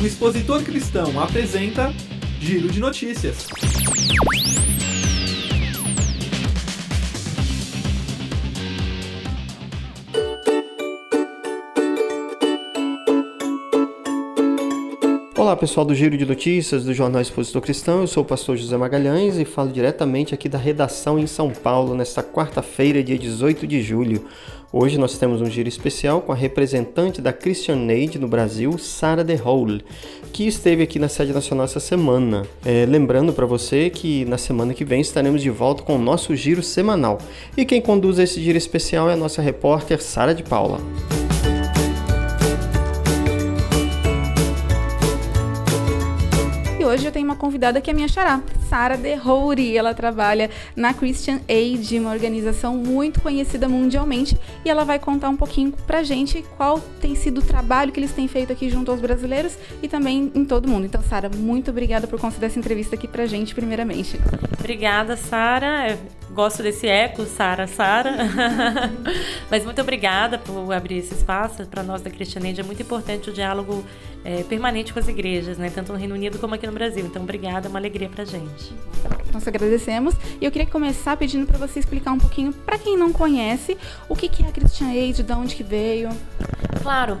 O Expositor Cristão apresenta Giro de Notícias. Olá pessoal do Giro de Notícias do Jornal Expositor Cristão, eu sou o pastor José Magalhães e falo diretamente aqui da redação em São Paulo nesta quarta-feira, dia 18 de julho. Hoje nós temos um giro especial com a representante da Christian Aid no Brasil, Sara De Hole, que esteve aqui na sede nacional essa semana. É, lembrando para você que na semana que vem estaremos de volta com o nosso giro semanal. E quem conduz esse giro especial é a nossa repórter Sara de Paula. Hoje eu tenho uma convidada que é minha xará, Sara De Rouri. Ela trabalha na Christian Aid, uma organização muito conhecida mundialmente, e ela vai contar um pouquinho pra gente qual tem sido o trabalho que eles têm feito aqui junto aos brasileiros e também em todo mundo. Então, Sara, muito obrigada por conceder essa entrevista aqui pra gente, primeiramente. Obrigada, Sara. Gosto desse eco, Sara, Sara. Mas muito obrigada por abrir esse espaço. Para nós da Christian Aid é muito importante o diálogo é, permanente com as igrejas, né? tanto no Reino Unido como aqui no Brasil. Então, obrigada, é uma alegria para gente. Nós agradecemos. E eu queria começar pedindo para você explicar um pouquinho, para quem não conhece, o que é a Christian Aid, de onde que veio. Claro.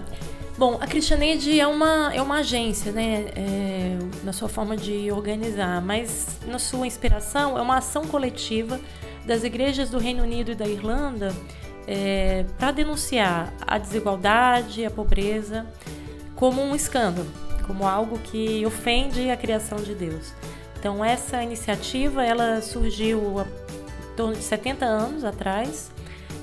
Bom, a Christian Aid é uma, é uma agência, né, é, na sua forma de organizar, mas na sua inspiração é uma ação coletiva das igrejas do Reino Unido e da Irlanda é, para denunciar a desigualdade, a pobreza, como um escândalo, como algo que ofende a criação de Deus. Então essa iniciativa ela surgiu em torno de 70 anos atrás,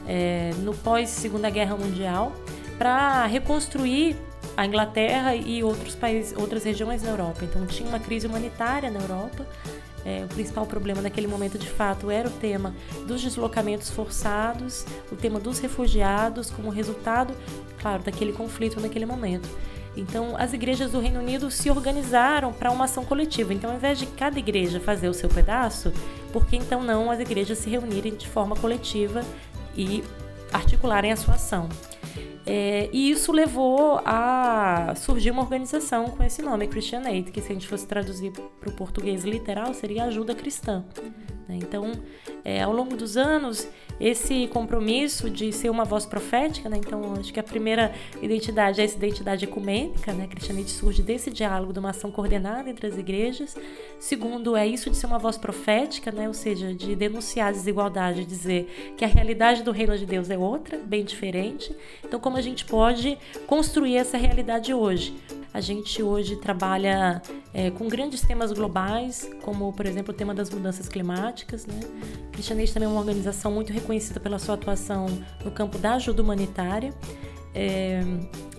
é, no pós Segunda Guerra Mundial, para reconstruir a Inglaterra e outros países, outras regiões na Europa. Então tinha uma crise humanitária na Europa. É, o principal problema naquele momento, de fato, era o tema dos deslocamentos forçados, o tema dos refugiados, como resultado, claro, daquele conflito naquele momento. Então, as igrejas do Reino Unido se organizaram para uma ação coletiva. Então, ao invés de cada igreja fazer o seu pedaço, por que então não as igrejas se reunirem de forma coletiva e articularem a sua ação? É, e isso levou a surgir uma organização com esse nome, Christian Aid, que se a gente fosse traduzir para o português literal seria ajuda cristã. Né? Então, é, ao longo dos anos, esse compromisso de ser uma voz profética, né? então acho que a primeira identidade é essa identidade ecumênica, né? cristianismo surge desse diálogo, de uma ação coordenada entre as igrejas. Segundo, é isso de ser uma voz profética, né? ou seja, de denunciar a desigualdade, dizer que a realidade do reino de Deus é outra, bem diferente. Então, como a gente pode construir essa realidade hoje? A gente hoje trabalha é, com grandes temas globais, como, por exemplo, o tema das mudanças climáticas. Né? Cristianismo também é uma organização muito reconhecida pela sua atuação no campo da ajuda humanitária. É,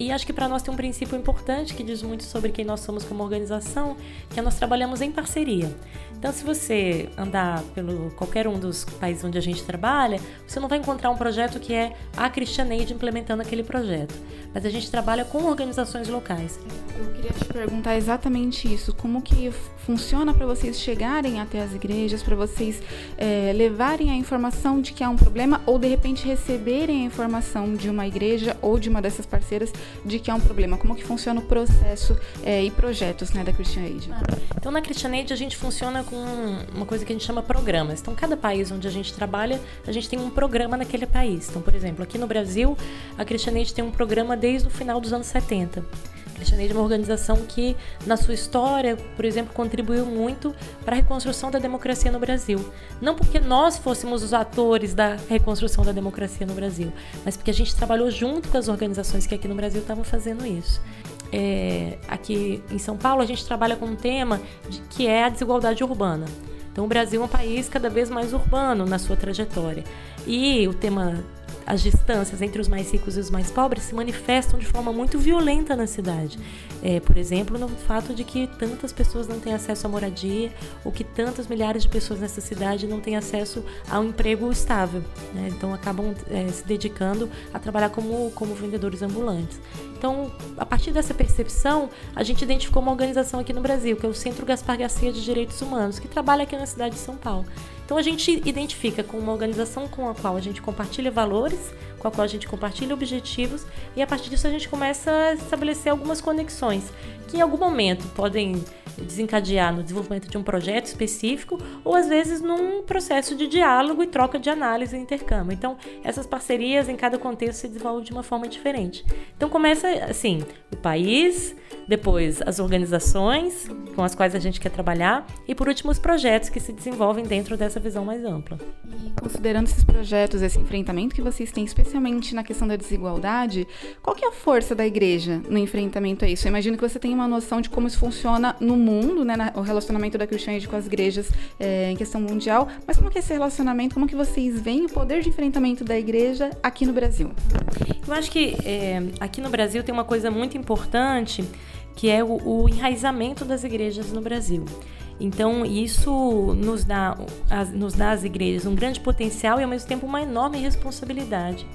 e acho que para nós tem um princípio importante que diz muito sobre quem nós somos como organização, que é nós trabalhamos em parceria. Então, se você andar pelo qualquer um dos países onde a gente trabalha, você não vai encontrar um projeto que é a Christian Aid implementando aquele projeto. Mas a gente trabalha com organizações locais. Eu queria te perguntar exatamente isso. Como que funciona para vocês chegarem até as igrejas, para vocês é, levarem a informação de que há um problema ou de repente receberem a informação de uma igreja ou de uma dessas parceiras de que há um problema? Como que funciona o processo é, e projetos né, da Christian Aid? Ah, então, na Christian Aid a gente funciona com uma coisa que a gente chama programas. Então, cada país onde a gente trabalha, a gente tem um programa naquele país. Então, por exemplo, aqui no Brasil, a Christian Aid tem um programa desde o final dos anos 70. Cristianismo é uma organização que, na sua história, por exemplo, contribuiu muito para a reconstrução da democracia no Brasil. Não porque nós fôssemos os atores da reconstrução da democracia no Brasil, mas porque a gente trabalhou junto com as organizações que aqui no Brasil estavam fazendo isso. É, aqui em São Paulo, a gente trabalha com um tema de, que é a desigualdade urbana. Então, o Brasil é um país cada vez mais urbano na sua trajetória. E o tema as distâncias entre os mais ricos e os mais pobres se manifestam de forma muito violenta na cidade. É, por exemplo, no fato de que tantas pessoas não têm acesso à moradia ou que tantas milhares de pessoas nessa cidade não têm acesso a um emprego estável. Né? Então acabam é, se dedicando a trabalhar como, como vendedores ambulantes. Então, a partir dessa percepção, a gente identificou uma organização aqui no Brasil, que é o Centro Gaspar Garcia de Direitos Humanos, que trabalha aqui na cidade de São Paulo. Então, a gente identifica com uma organização com a qual a gente compartilha valores, com a qual a gente compartilha objetivos e a partir disso a gente começa a estabelecer algumas conexões que em algum momento podem desencadear no desenvolvimento de um projeto específico ou às vezes num processo de diálogo e troca de análise e intercâmbio. Então, essas parcerias em cada contexto se desenvolvem de uma forma diferente. Então, começa assim, o país, depois as organizações com as quais a gente quer trabalhar e por último os projetos que se desenvolvem dentro dessa visão mais ampla. E considerando esses projetos, esse enfrentamento que vocês têm, especialmente na questão da desigualdade, qual que é a força da igreja no enfrentamento a isso? Eu imagino que você tem uma noção de como isso funciona no mundo, né, o relacionamento da cristianismo com as igrejas é, em questão mundial, mas como que é esse relacionamento, como que vocês veem o poder de enfrentamento da igreja aqui no Brasil? Eu acho que é, aqui no Brasil tem uma coisa muito importante que é o, o enraizamento das igrejas no Brasil. Então, isso nos dá, as, nos dá às igrejas um grande potencial e, ao mesmo tempo, uma enorme responsabilidade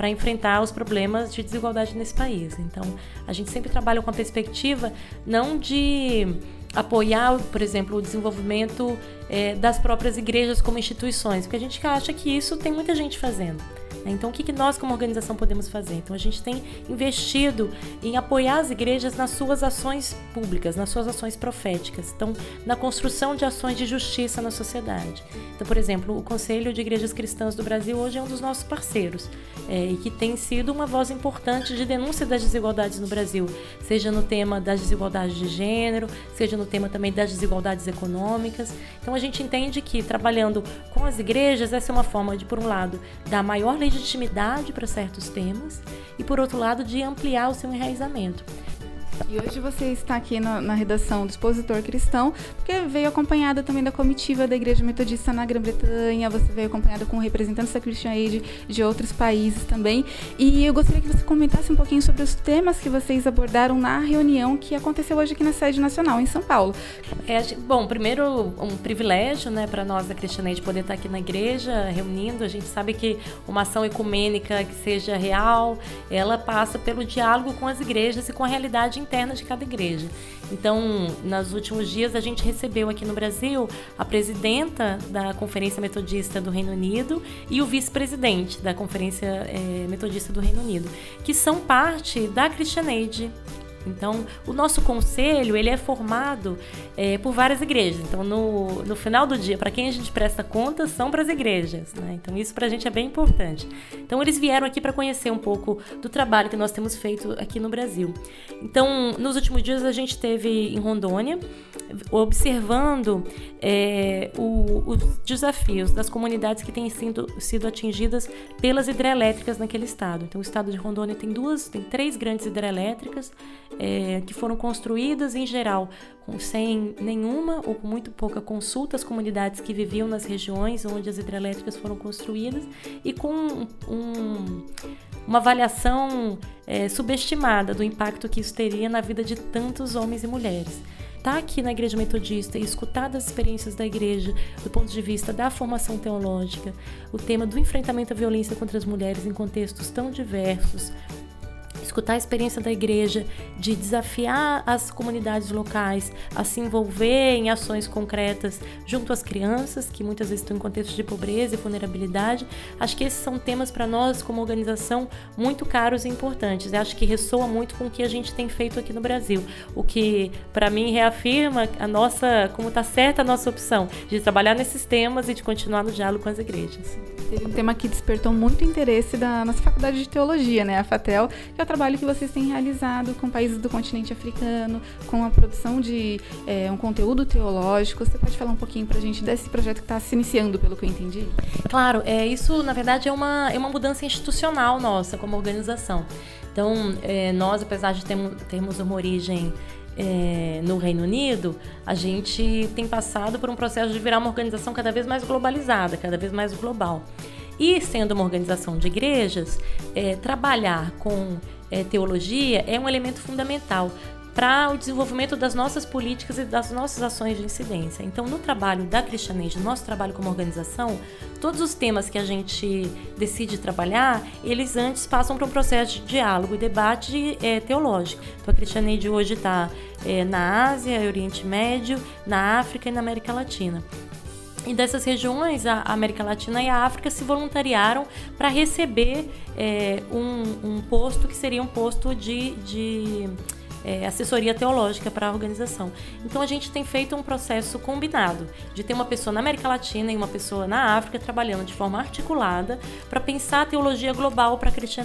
para enfrentar os problemas de desigualdade nesse país. Então, a gente sempre trabalha com a perspectiva não de apoiar, por exemplo, o desenvolvimento é, das próprias igrejas como instituições, porque a gente acha que isso tem muita gente fazendo. Né? Então, o que, nós, como organização, podemos fazer? Então, a gente tem investido em apoiar as igrejas nas suas ações públicas, nas suas ações proféticas, então, na construção de ações de justiça na sociedade. Então, por exemplo, o Conselho de Igrejas Cristãs do Brasil hoje é um dos nossos parceiros é, e que tem sido uma voz importante de denúncia das desigualdades no Brasil, seja no tema das desigualdades de gênero, seja no tema também das desigualdades econômicas. Então, a gente entende que trabalhando com as igrejas, essa é uma forma de, por um lado, dar maior para certos temas e, por outro lado, de ampliar o seu enraizamento. E hoje você está aqui na, na, redação do Expositor Cristão, porque veio acompanhada também da comitiva da Igreja Metodista na Grã-Bretanha, você veio acompanhada com representantes da Christian Aid de outros países também. E eu gostaria que você comentasse um pouquinho sobre os temas que vocês abordaram na reunião que aconteceu hoje aqui na sede nacional, em São Paulo. É, bom, primeiro, um privilégio né, para nós da Christian Aid poder estar aqui na igreja reunindo. A gente sabe que uma ação ecumênica que seja real, ela passa pelo diálogo com as igrejas e com a realidade interna de cada igreja. Então, nos últimos dias, a gente recebeu aqui no Brasil a presidenta da Conferência Metodista do Reino Unido e o vice-presidente da Conferência é, Metodista do Reino Unido, que são parte da Christian Aid então, o nosso conselho ele é formado é, por várias igrejas. Então, no, no final do dia, para quem a gente presta conta, são para as igrejas. Né? Então, isso para a gente é bem importante. Então, eles vieram aqui para conhecer um pouco do trabalho que nós temos feito aqui no Brasil. Então, nos últimos dias, a gente teve em Rondônia, observando é, o, os desafios das comunidades que têm sido, sido atingidas pelas hidrelétricas naquele estado. Então, o estado de Rondônia tem duas, tem três grandes hidrelétricas é, que foram construídas em geral com, sem nenhuma ou com muito pouca consulta às comunidades que viviam nas regiões onde as hidrelétricas foram construídas e com um, uma avaliação é, subestimada do impacto que isso teria na vida de tantos homens e mulheres. Estar tá aqui na igreja metodista e escutar das experiências da igreja do ponto de vista da formação teológica, o tema do enfrentamento à violência contra as mulheres em contextos tão diversos, escutar a experiência da igreja, de desafiar as comunidades locais a se envolver em ações concretas junto às crianças, que muitas vezes estão em contextos de pobreza e vulnerabilidade. Acho que esses são temas para nós, como organização, muito caros e importantes. Eu acho que ressoa muito com o que a gente tem feito aqui no Brasil, o que, para mim, reafirma a nossa, como está certa a nossa opção de trabalhar nesses temas e de continuar no diálogo com as igrejas. Teve um tema que despertou muito interesse da nossa faculdade de teologia, né, a FATEL, que é o trabalho que vocês têm realizado com países do continente africano, com a produção de é, um conteúdo teológico. Você pode falar um pouquinho para a gente desse projeto que está se iniciando, pelo que eu entendi? Claro, é, isso na verdade é uma, é uma mudança institucional nossa como organização. Então, é, nós, apesar de termos, termos uma origem é, no Reino Unido, a gente tem passado por um processo de virar uma organização cada vez mais globalizada, cada vez mais global. E sendo uma organização de igrejas, é, trabalhar com é, teologia é um elemento fundamental para o desenvolvimento das nossas políticas e das nossas ações de incidência. Então, no trabalho da Cristianage, no nosso trabalho como organização, todos os temas que a gente decide trabalhar, eles antes passam por um processo de diálogo e debate é, teológico. Então, a Cristianage hoje está é, na Ásia, Oriente Médio, na África e na América Latina. E dessas regiões, a América Latina e a África se voluntariaram para receber é, um, um, posto que seria um posto de, de é, assessoria teológica para a organização. Então a gente tem feito um processo combinado de ter uma pessoa na América Latina e uma pessoa na África trabalhando de forma articulada para pensar a teologia global para a Christian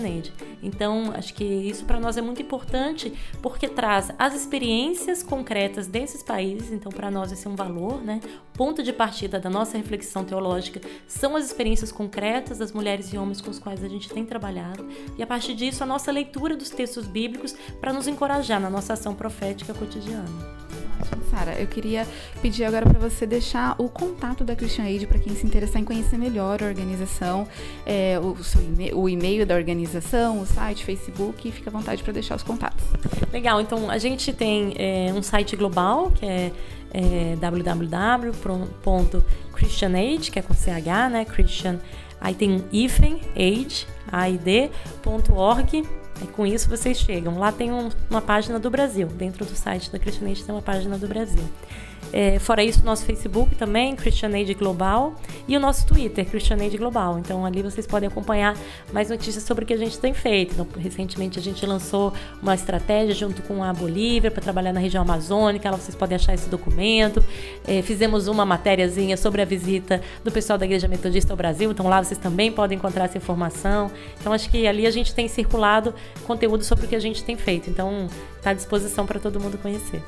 Então acho que isso para nós é muito importante porque traz as experiências concretas desses países. Então para nós esse é um valor, né? Ponto de partida da nossa reflexão teológica são as experiências concretas das mulheres e homens com os quais a gente tem trabalhado e a partir disso a nossa leitura dos textos bíblicos para nos encorajar na nossa ação profética cotidiana. Sara, eu queria pedir agora para você deixar o contato da Christian Aid para quem se interessar em conhecer melhor a organização, é, o, o e-mail da organização, o site, Facebook, fica à vontade para deixar os contatos. Legal, então a gente tem é, um site global que é, é www.christianaid, que é com CH, né? Christian, aí tem hífen, aid, aid.org e com isso vocês chegam. Lá tem um, uma página do Brasil. Dentro do site da Christianate tem uma página do Brasil. É, fora isso, nosso Facebook também, ChristianAid Global, e o nosso Twitter, ChristianAid Global. Então ali vocês podem acompanhar mais notícias sobre o que a gente tem feito. Então, recentemente a gente lançou uma estratégia junto com a Bolívia para trabalhar na região amazônica. Lá vocês podem achar esse documento. É, fizemos uma matériazinha sobre a visita do pessoal da Igreja Metodista ao Brasil. Então lá vocês também podem encontrar essa informação. Então acho que ali a gente tem circulado conteúdo sobre o que a gente tem feito. Então está à disposição para todo mundo conhecer.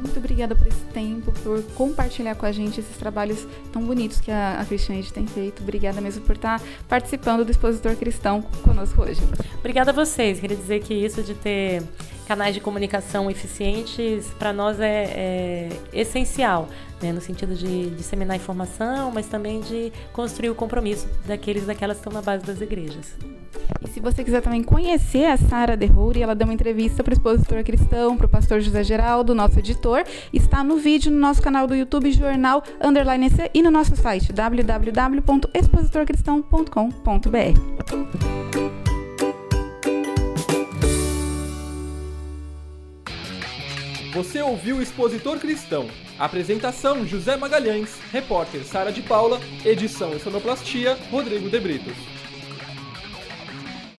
Muito obrigada por esse tempo, por compartilhar com a gente esses trabalhos tão bonitos que a, a Cristiane tem feito. Obrigada mesmo por estar participando do Expositor Cristão conosco hoje. Obrigada a vocês. Queria dizer que isso de ter canais de comunicação eficientes para nós é, é essencial, né? no sentido de disseminar informação, mas também de construir o compromisso daqueles daquelas que estão na base das igrejas. E se você quiser também conhecer a Sara Derrouri, ela deu uma entrevista para o expositor cristão, para o pastor José Geraldo, nosso editor. Está no vídeo no nosso canal do YouTube Jornal Underline EC e no nosso site www.expositorcristão.com.br. Você ouviu o Expositor Cristão. Apresentação José Magalhães, repórter Sara de Paula, edição e sonoplastia Rodrigo de Britos.